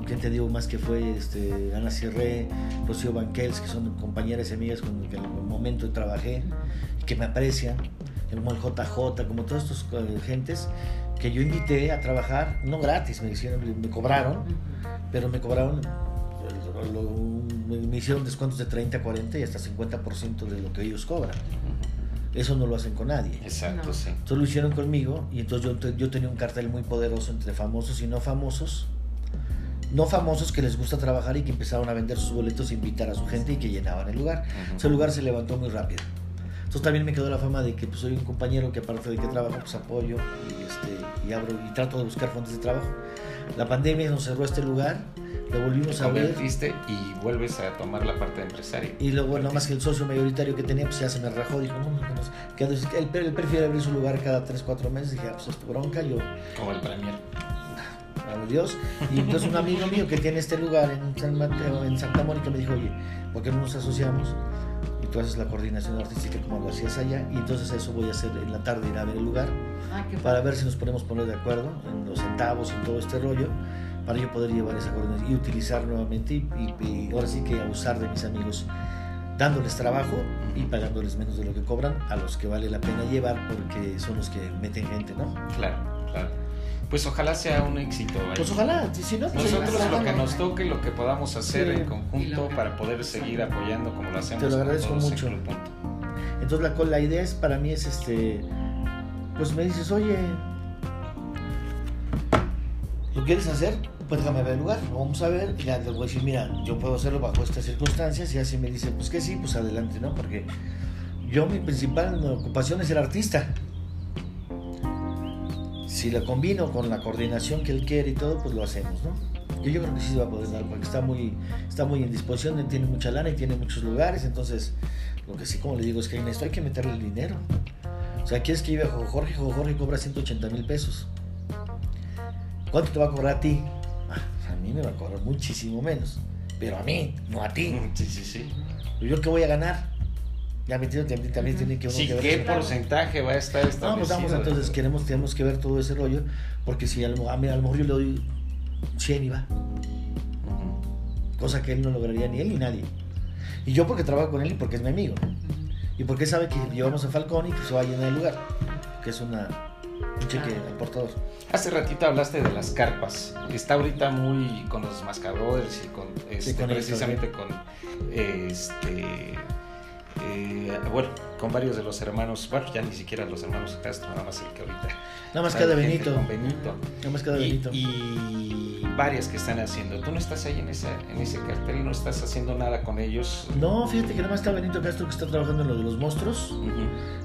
¿qué te digo más que fue? Este, Ana Cirré, Rocío Banquels, que son compañeras y amigas con las que en algún momento trabajé, que me aprecian, como el JJ, como todas estas eh, gentes que yo invité a trabajar, no gratis, me, hicieron, me cobraron, pero me cobraron, lo- lo- me hicieron descuentos de 30, 40 y hasta 50% de lo que ellos cobran. Eso no lo hacen con nadie. Exacto, sí. Entonces lo hicieron conmigo y entonces yo, yo tenía un cartel muy poderoso entre famosos y no famosos. No famosos que les gusta trabajar y que empezaron a vender sus boletos, invitar a su gente y que llenaban el lugar. Ese lugar se levantó muy rápido. Entonces también me quedó la fama de que pues, soy un compañero que aparte de que trabajo, pues apoyo y, este, y abro y trato de buscar fuentes de trabajo. La pandemia nos cerró este lugar, lo volvimos a ver. y vuelves a tomar la parte de empresario. Y luego, nada más que el socio mayoritario que tenía, pues ya se me rajó. Dijo, no, no, no, que él, él prefiere abrir su lugar cada 3, 4 meses. Dije, ah, pues es tu bronca, yo, Como el premier. Dios. Y entonces un amigo mío que tiene este lugar en San Mateo, en Santa Mónica, me dijo, oye, ¿por qué no nos asociamos? Y tú haces la coordinación artística como lo hacías allá. Y entonces eso voy a hacer en la tarde, ir a ver el lugar, Ah, para ver si nos podemos poner de acuerdo en los centavos y todo este rollo, para yo poder llevar esa coordinación y utilizar nuevamente y, y- y ahora sí que abusar de mis amigos dándoles trabajo y pagándoles menos de lo que cobran a los que vale la pena llevar porque son los que meten gente, ¿no? Claro, claro. Pues ojalá sea un éxito. Pues ojalá, si si no, pues Nosotros lo que nos toque, lo que podamos hacer Sí. en conjunto para poder seguir apoyando como lo hacemos. Te lo agradezco en mucho. Entonces la, la idea es para mí es este, pues me dices, oye, ¿lo quieres hacer? Pues déjame ver el lugar, lo vamos a ver, y ya les voy a decir, mira, yo puedo hacerlo bajo estas circunstancias, y así me dicen, pues que sí, pues adelante, ¿no? Porque yo mi principal ocupación es ser artista. Si la combino con la coordinación que él quiere y todo, pues lo hacemos, ¿no? Yo, yo creo que sí se va a poder dar, porque está muy, está muy en disposición, tiene mucha lana y tiene muchos lugares, entonces lo que sí, como le digo, es que en esto hay que meterle el dinero. O sea, quieres que lleve a Jorge, Jorge cobra 180 mil pesos. ¿Cuánto te va a cobrar a ti? Ah, a mí me va a cobrar muchísimo menos. Pero a mí, no a ti. Sí, sí, sí. ¿Yo qué voy a ganar? Ya me entiendo, también, también tiene que uno Sí, que ver ¿qué porcentaje va a estar establecido? No, pues vamos, entonces queremos, tenemos que ver todo ese rollo, porque si a lo, a mí, a lo mejor yo le doy 100 y va. Cosa que él no lograría ni él ni nadie. Y yo porque trabajo con él y porque es mi amigo. Y porque sabe que llevamos a Falcón y que se va a llenar el lugar. Que es una, un cheque al portador. Hace ratito hablaste de las carpas. Está ahorita muy con los Mascabrothers y con, este, con ellos precisamente con este eh, bueno, con varios de los hermanos, bueno, ya ni siquiera los hermanos Castro, nada más el que ahorita. Nada más queda Benito. Con Benito. Nada más queda y, Benito. y varias que están haciendo. Tú no estás ahí en, esa, en ese cartel, no estás haciendo nada con ellos. No, fíjate que nada más está Benito Castro que está trabajando en lo de los monstruos.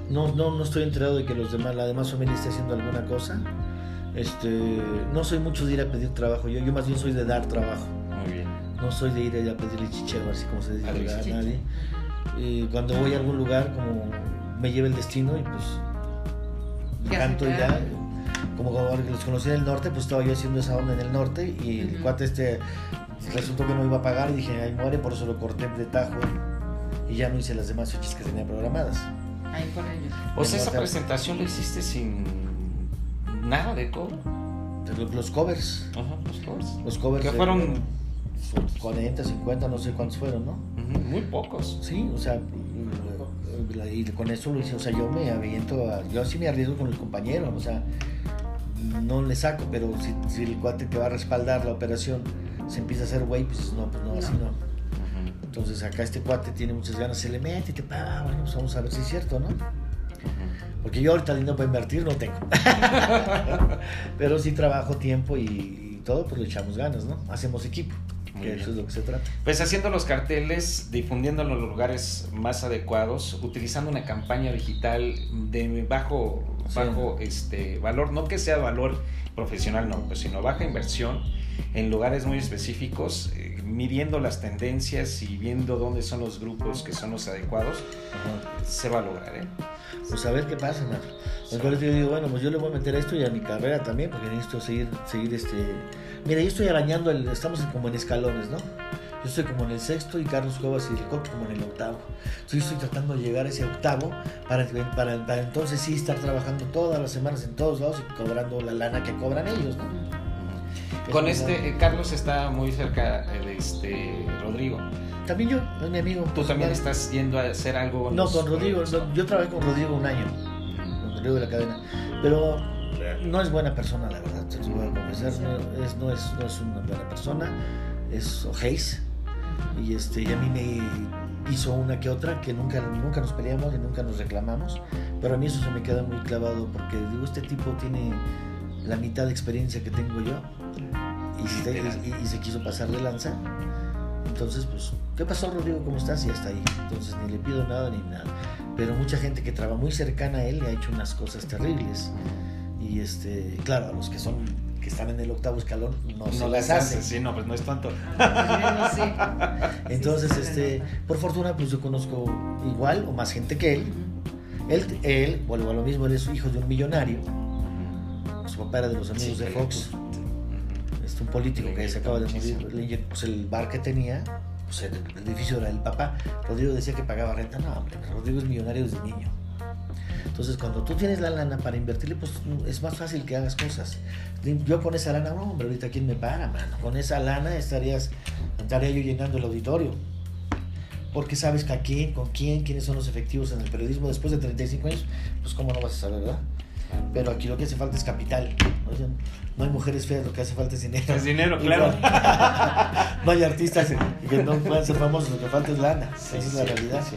No, no, no estoy enterado de que los demás, la demás familia esté haciendo alguna cosa. Este, no soy mucho de ir a pedir trabajo. Yo, yo más bien soy de dar trabajo. Muy bien. No soy de ir a pedirle chichero, así como se dice A a, nadie. Y cuando voy a algún lugar, como me lleva el destino y pues canto y ya. Como los conocí en el norte, pues estaba yo haciendo esa onda en el norte y el Ujú. cuate este resultó que no iba a pagar y dije, ay muere, por eso lo corté de tajo y ya no hice las demás fechas que tenía programadas. Ahí con ellos. O sea, esa Norte. presentación la hiciste sin nada de cobro. Los, los covers. Ajá, los covers. Los covers. Que fueron 40, 50, no sé cuántos fueron, ¿no? muy pocos. Sí, o sea, y con eso lo hice, o sea, yo me aviento, a- yo sí me arriesgo con el compañero, o sea, no le saco, pero si, si el cuate que va a respaldar la operación se empieza a hacer güey, pues no, pues no, así no. Entonces acá este cuate tiene muchas ganas, se le mete y te paga, bueno, pues vamos a ver si es cierto, ¿no? Porque yo ahorita dinero para invertir no tengo. pero sí trabajo, tiempo y, y todo, pues le echamos ganas, ¿no? Hacemos equipo, Muy que bien. eso es lo que se trata. Pues haciendo los carteles, difundiéndolo en los lugares más adecuados, utilizando una campaña digital de bajo, bajo este valor, no que sea valor profesional, no, pues, sino baja inversión en lugares muy específicos, eh, midiendo las tendencias y viendo dónde son los grupos que son los adecuados, se va a lograr, ¿eh? Pues a ver qué pasa, man. Entonces yo digo, bueno, pues yo le voy a meter a esto y a mi carrera también, porque necesito seguir, seguir este... Mira, yo estoy arañando, el, estamos como en escalones, ¿no? Yo estoy como en el sexto y Carlos Cuevas y el como en el octavo. Entonces yo estoy tratando de llegar a ese octavo para, para, para entonces sí estar trabajando todas las semanas en todos lados y cobrando la lana que cobran ellos, ¿no? Con este, eh, Carlos está muy cerca de este Rodrigo. También yo, es mi amigo. ¿Tú también estás yendo a hacer algo? No, con Rodrigo. no, yo trabajé con Rodrigo un año. Con Rodrigo de la cadena. Pero no es buena persona, la verdad. Te voy a confesar. No es, no es, no es una buena persona. Es ojéis. Y, este, y a mí me hizo una que otra que nunca, nunca nos peleamos y nunca nos reclamamos. Pero a mí eso se me queda muy clavado porque digo, este tipo tiene la mitad de experiencia que tengo yo y, y, y se quiso pasar de lanza. Entonces, pues, ¿qué pasó, Rodrigo? ¿Cómo estás? Y hasta ahí. Entonces, ni le pido nada ni nada. Pero mucha gente que trabaja muy cercana a él le ha hecho unas cosas terribles. Y este, claro, a los que son que están en el octavo escalón no, No se las hace. sí, no, pues no es tanto. Entonces, este, por fortuna, pues yo conozco igual o más gente que él. Él, él, vuelvo a lo mismo, él es hijo de un millonario. Su papá era de los amigos Sí, de Fox. Este, un político que se acaba de morir. Pues el bar que tenía, pues el, el edificio era del papá. Rodrigo decía que pagaba renta. No, hombre, Rodrigo es millonario desde niño. Entonces, cuando tú tienes la lana para invertirle, pues es más fácil que hagas cosas. Yo con esa lana, no, hombre, ahorita quién me para, mano. Con esa lana estarías, estaría yo llenando el auditorio. Porque sabes que a quién, con quién, quiénes son los efectivos en el periodismo después de 35 años, pues cómo no vas a saber, ¿verdad? Pero aquí lo que hace falta es capital. ¿no? Hay mujeres feas, lo que hace falta es dinero. Es dinero, claro. no hay artistas que no puedan ser famosos, lo que falta es lana. Esa es la realidad. sí.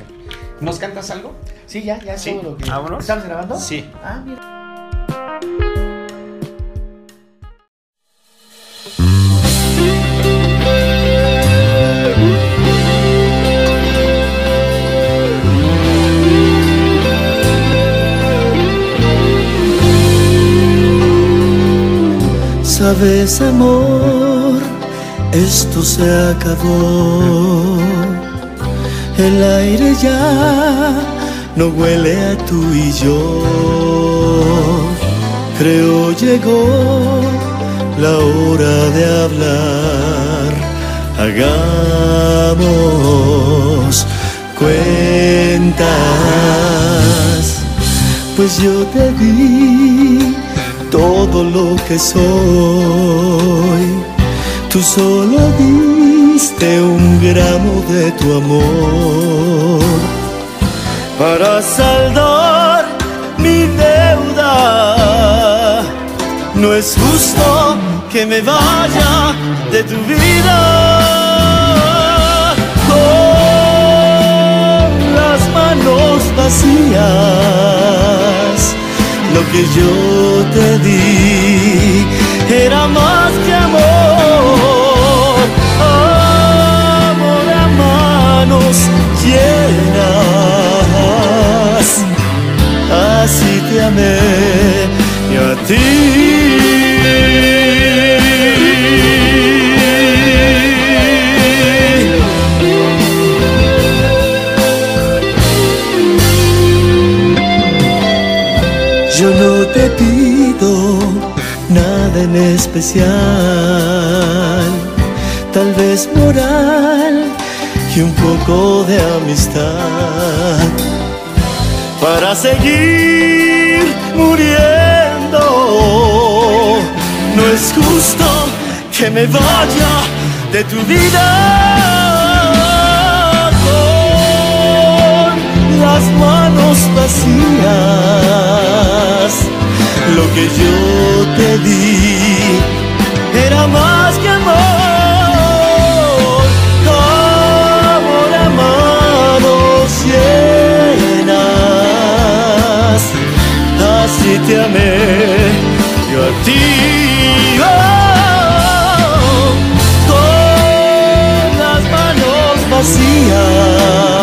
¿Nos cantas algo? Sí, ya, ya es Sí, todo lo que. vámonos. ¿Estamos grabando? Sí. Ah, mira. Sabes, amor, esto se acabó. El aire ya no huele a tú y yo. Creo llegó la hora de hablar. Hagamos cuentas, pues yo te di todo lo que soy. Tú solo diste un gramo de tu amor para saldar mi deuda. No es justo que me vaya de tu vida con las manos vacías. Lo que yo te di era más Yo no te pido nada en especial, tal vez moral y un poco de amistad para seguir muriendo. No es justo que me vaya de tu vida con las manos vacías. Lo que yo te di era más que amor, Así te amé yo a ti. oh, con las manos vacías,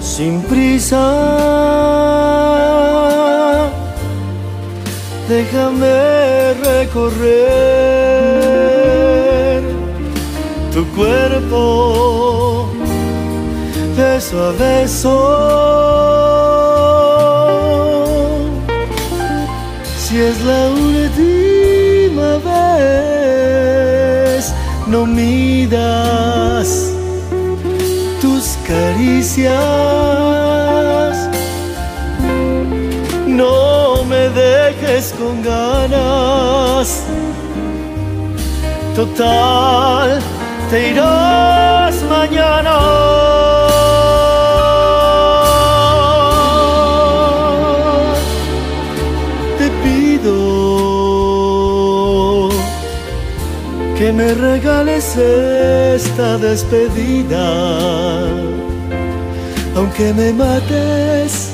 sin prisa. Déjame recorrer tu cuerpo beso a beso. No me dejes con ganas. Total, te irás mañana. Te pido que me regales esta despedida. Aunque me mates,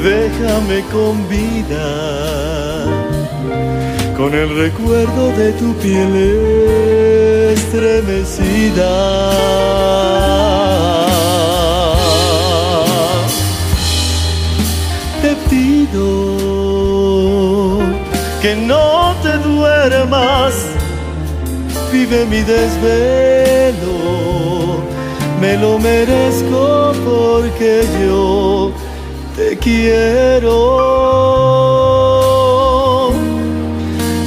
déjame con vida. Con el recuerdo de tu piel estremecida. Te pido que no te duermas, vive mi desvelo, me lo merezco porque yo te quiero.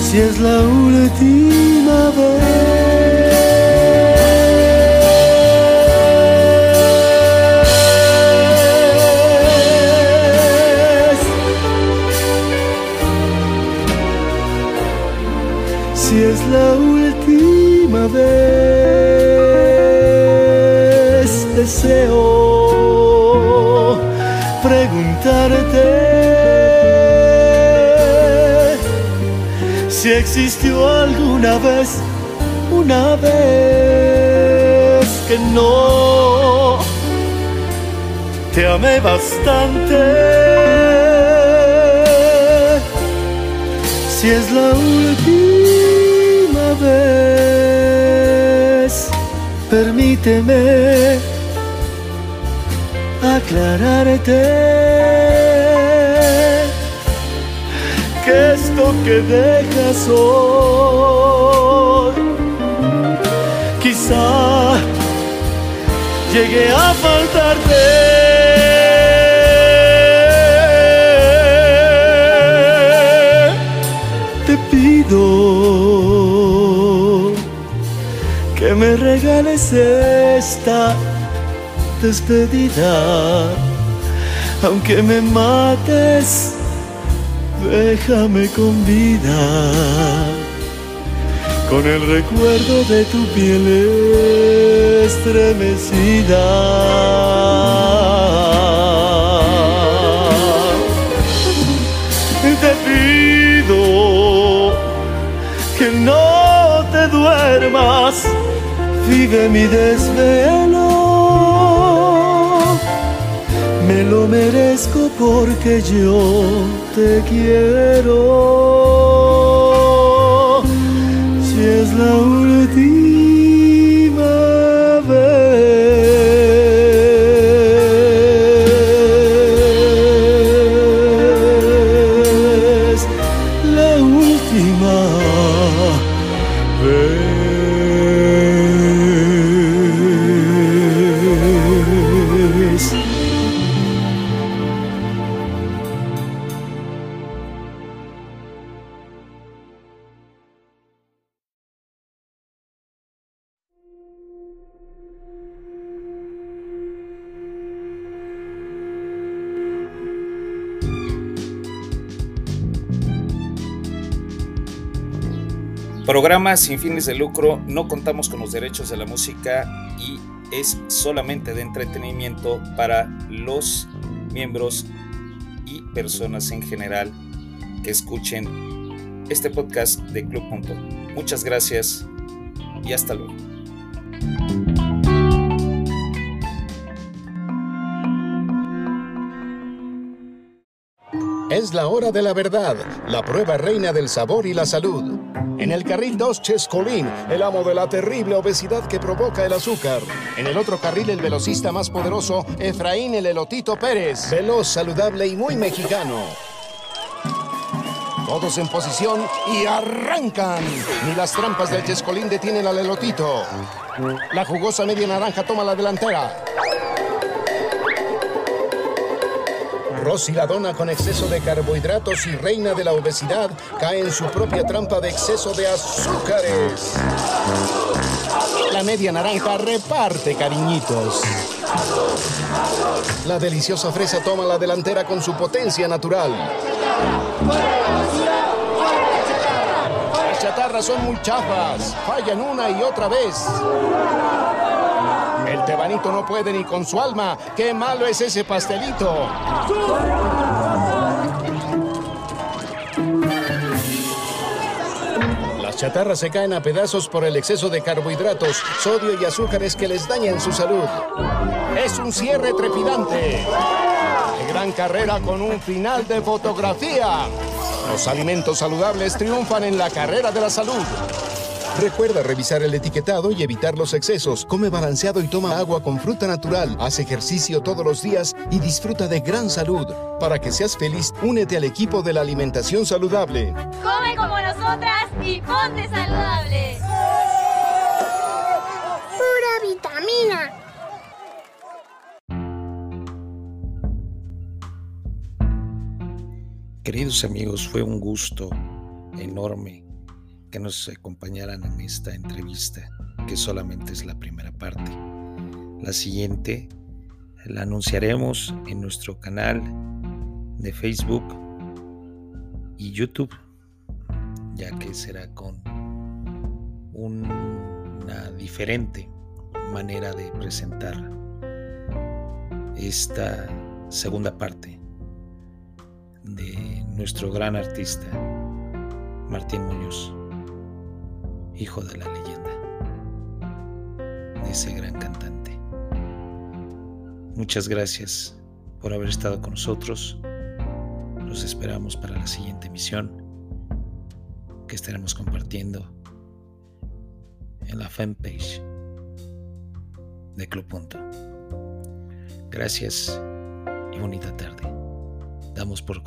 Si es la última vez. Una vez que no te amé bastante. Si es la última vez, permíteme aclararte que esto que dejas hoy llegue a faltarte. Te pido que me regales esta despedida. Aunque me mates, déjame con vida. Con el recuerdo de tu piel estremecida. Te pido que no te duermas, vive mi desvelo. Me lo merezco porque yo te quiero. Si Sin fines de lucro, no contamos con los derechos de la música y es solamente de entretenimiento para los miembros y personas en general que escuchen este podcast de Club Punto. Muchas gracias y hasta luego. Es la hora de la verdad, la prueba reina del sabor y la salud. En el carril 2, Chescolín, el amo de la terrible obesidad que provoca el azúcar. En el otro carril, el velocista más poderoso, Efraín el Elotito Pérez. Veloz, saludable y muy mexicano. Todos en posición y arrancan. Ni las trampas del Chescolín detienen al Elotito. La jugosa media naranja toma la delantera. Rosy la dona con exceso de carbohidratos y reina de la obesidad cae en su propia trampa de exceso de azúcares. La media naranja reparte cariñitos. La deliciosa fresa toma la delantera con su potencia natural. Las chatarras son muy chafas, fallan una y otra vez. El tebanito no puede ni con su alma. ¡Qué malo es ese pastelito! Las chatarras se caen a pedazos por el exceso de carbohidratos, sodio y azúcares que les dañan su salud. Es un cierre trepidante. De gran carrera con un final de fotografía. Los alimentos saludables triunfan en la carrera de la salud. Recuerda revisar el etiquetado y evitar los excesos. Come balanceado y toma agua con fruta natural. Haz ejercicio todos los días y disfruta de gran salud. Para que seas feliz, únete al equipo de la alimentación saludable. Come como nosotras y ponte saludable. Pura vitamina. Queridos amigos, fue un gusto enorme que nos acompañaran en esta entrevista, que solamente es la primera parte. La siguiente la anunciaremos en nuestro canal de Facebook y YouTube, ya que será con una diferente manera de presentar esta segunda parte de nuestro gran artista Martín Muñoz hijo de la leyenda, de ese gran cantante. Muchas gracias por haber estado con nosotros. Los esperamos para la siguiente emisión que estaremos compartiendo en la fanpage de Club Punto. Gracias y bonita tarde. Damos por,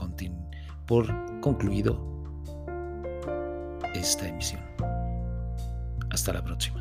por concluido esta emisión. Hasta la próxima.